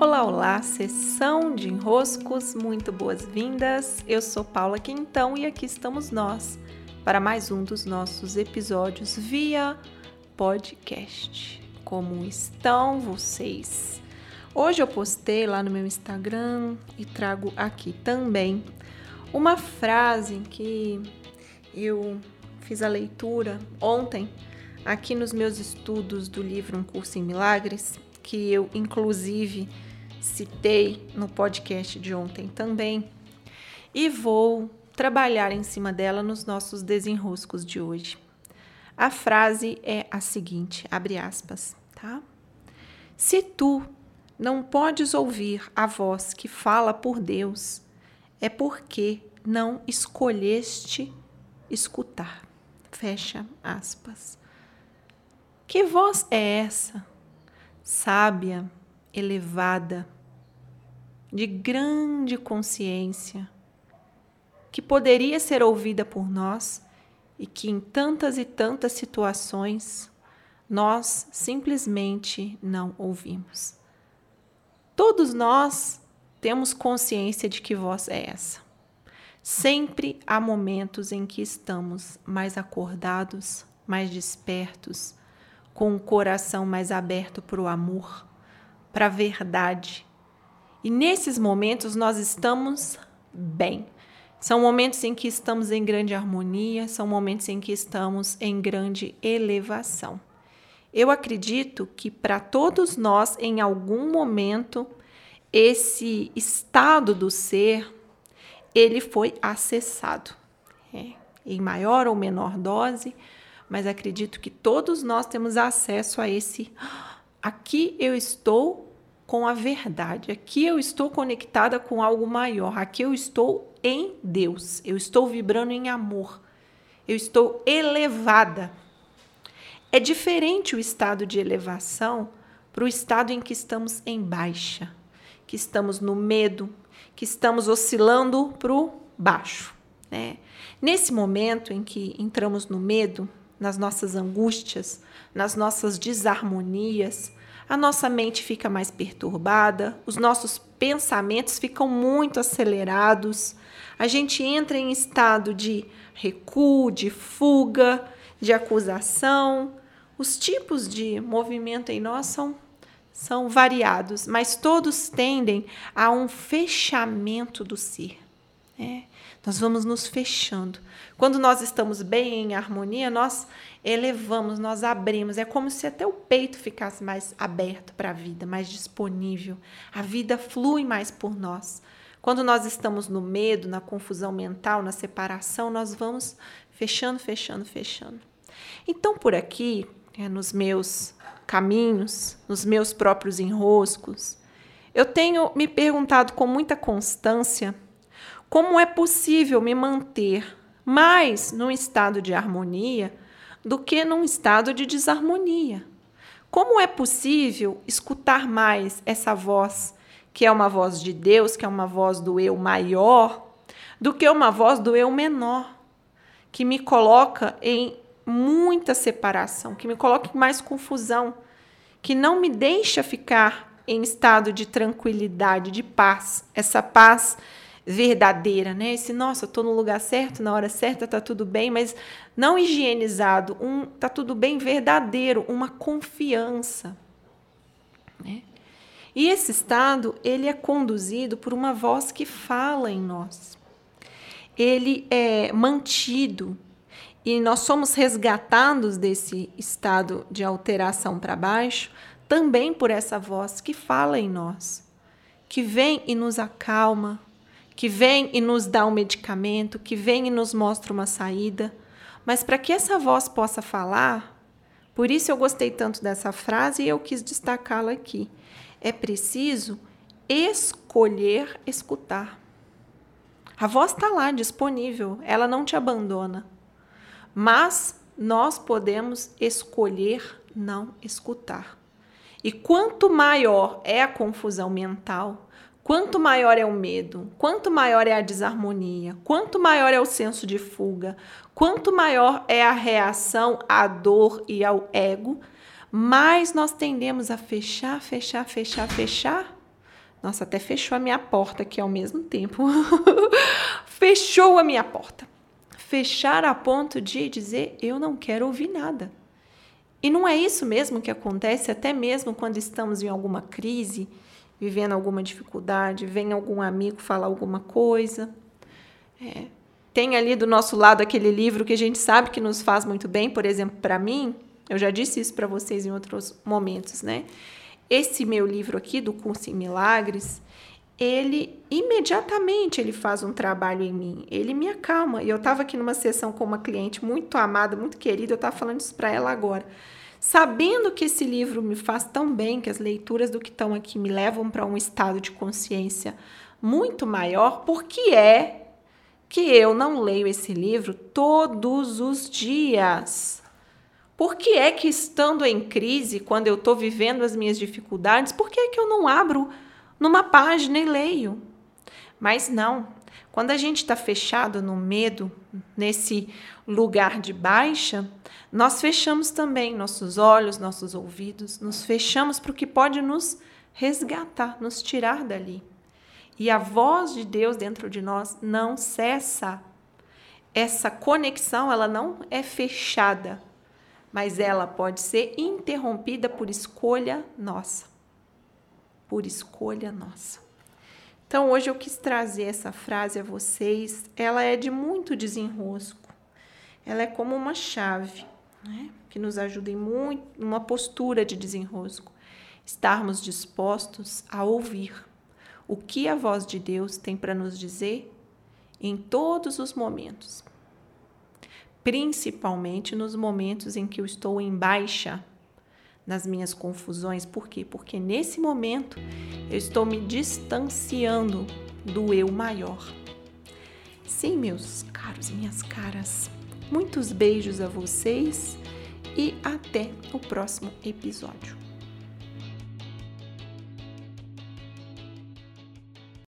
Olá, olá, sessão de enroscos, muito boas-vindas. Eu sou Paula Quintão e aqui estamos nós para mais um dos nossos episódios via podcast. Como estão vocês? Hoje eu postei lá no meu Instagram e trago aqui também uma frase que eu fiz a leitura ontem aqui nos meus estudos do livro Um Curso em Milagres, que eu inclusive citei no podcast de ontem também, e vou trabalhar em cima dela nos nossos desenroscos de hoje. A frase é a seguinte, abre aspas, tá? Se tu não podes ouvir a voz que fala por Deus, é porque não escolheste escutar. Fecha aspas. Que voz é essa? Sábia, elevada, de grande consciência, que poderia ser ouvida por nós e que em tantas e tantas situações nós simplesmente não ouvimos. Todos nós temos consciência de que voz é essa. Sempre há momentos em que estamos mais acordados, mais despertos, com o coração mais aberto para o amor, para a verdade. E nesses momentos nós estamos bem. São momentos em que estamos em grande harmonia, são momentos em que estamos em grande elevação. Eu acredito que para todos nós, em algum momento, esse estado do ser ele foi acessado, é, em maior ou menor dose, mas acredito que todos nós temos acesso a esse. Aqui eu estou com a verdade, aqui eu estou conectada com algo maior, aqui eu estou em Deus, eu estou vibrando em amor, eu estou elevada. É diferente o estado de elevação para o estado em que estamos em baixa, que estamos no medo, que estamos oscilando para o baixo. Né? Nesse momento em que entramos no medo, nas nossas angústias, nas nossas desarmonias, a nossa mente fica mais perturbada, os nossos pensamentos ficam muito acelerados, a gente entra em estado de recuo, de fuga, de acusação, os tipos de movimento em nós são, são variados, mas todos tendem a um fechamento do ser. É, nós vamos nos fechando. Quando nós estamos bem em harmonia, nós elevamos, nós abrimos. É como se até o peito ficasse mais aberto para a vida, mais disponível. A vida flui mais por nós. Quando nós estamos no medo, na confusão mental, na separação, nós vamos fechando, fechando, fechando. Então, por aqui, é, nos meus caminhos, nos meus próprios enroscos, eu tenho me perguntado com muita constância como é possível me manter mais num estado de harmonia do que num estado de desarmonia. Como é possível escutar mais essa voz, que é uma voz de Deus, que é uma voz do eu maior, do que uma voz do eu menor, que me coloca em muita separação, que me coloca em mais confusão, que não me deixa ficar em estado de tranquilidade, de paz, essa paz verdadeira, né? Esse, nossa, eu tô no lugar certo, na hora certa, tá tudo bem, mas não higienizado, um tá tudo bem verdadeiro, uma confiança, né? E esse estado, ele é conduzido por uma voz que fala em nós. Ele é mantido e nós somos resgatados desse estado de alteração para baixo também por essa voz que fala em nós, que vem e nos acalma, que vem e nos dá um medicamento, que vem e nos mostra uma saída. Mas para que essa voz possa falar, por isso eu gostei tanto dessa frase e eu quis destacá-la aqui. É preciso escolher escutar. A voz está lá disponível, ela não te abandona mas nós podemos escolher não escutar. E quanto maior é a confusão mental, quanto maior é o medo, quanto maior é a desarmonia, quanto maior é o senso de fuga, quanto maior é a reação à dor e ao ego, mais nós tendemos a fechar, fechar, fechar, fechar, Nossa, até fechou a minha porta aqui ao mesmo tempo. fechou a minha porta. Fechar a ponto de dizer: eu não quero ouvir nada. E não é isso mesmo que acontece até mesmo quando estamos em alguma crise, vivendo alguma dificuldade, vem algum amigo falar alguma coisa. É. Tem ali do nosso lado aquele livro que a gente sabe que nos faz muito bem, por exemplo, para mim, eu já disse isso para vocês em outros momentos, né? Esse meu livro aqui do Curso em Milagres, ele imediatamente ele faz um trabalho em mim, ele me acalma. E eu estava aqui numa sessão com uma cliente muito amada, muito querida, eu estava falando isso para ela agora. Sabendo que esse livro me faz tão bem, que as leituras do que estão aqui me levam para um estado de consciência muito maior, porque é que eu não leio esse livro todos os dias? Por que é que estando em crise, quando eu estou vivendo as minhas dificuldades, por que é que eu não abro numa página e leio? Mas não. Quando a gente está fechado no medo, nesse lugar de baixa, nós fechamos também nossos olhos, nossos ouvidos, nos fechamos para o que pode nos resgatar, nos tirar dali. E a voz de Deus dentro de nós não cessa. Essa conexão, ela não é fechada, mas ela pode ser interrompida por escolha nossa. Por escolha nossa. Então, hoje eu quis trazer essa frase a vocês. Ela é de muito desenrosco. Ela é como uma chave, né? que nos ajuda em muito, numa postura de desenrosco. Estarmos dispostos a ouvir o que a voz de Deus tem para nos dizer em todos os momentos principalmente nos momentos em que eu estou em baixa, nas minhas confusões. Por quê? Porque nesse momento eu estou me distanciando do eu maior. Sim, meus caros e minhas caras, muitos beijos a vocês e até o próximo episódio.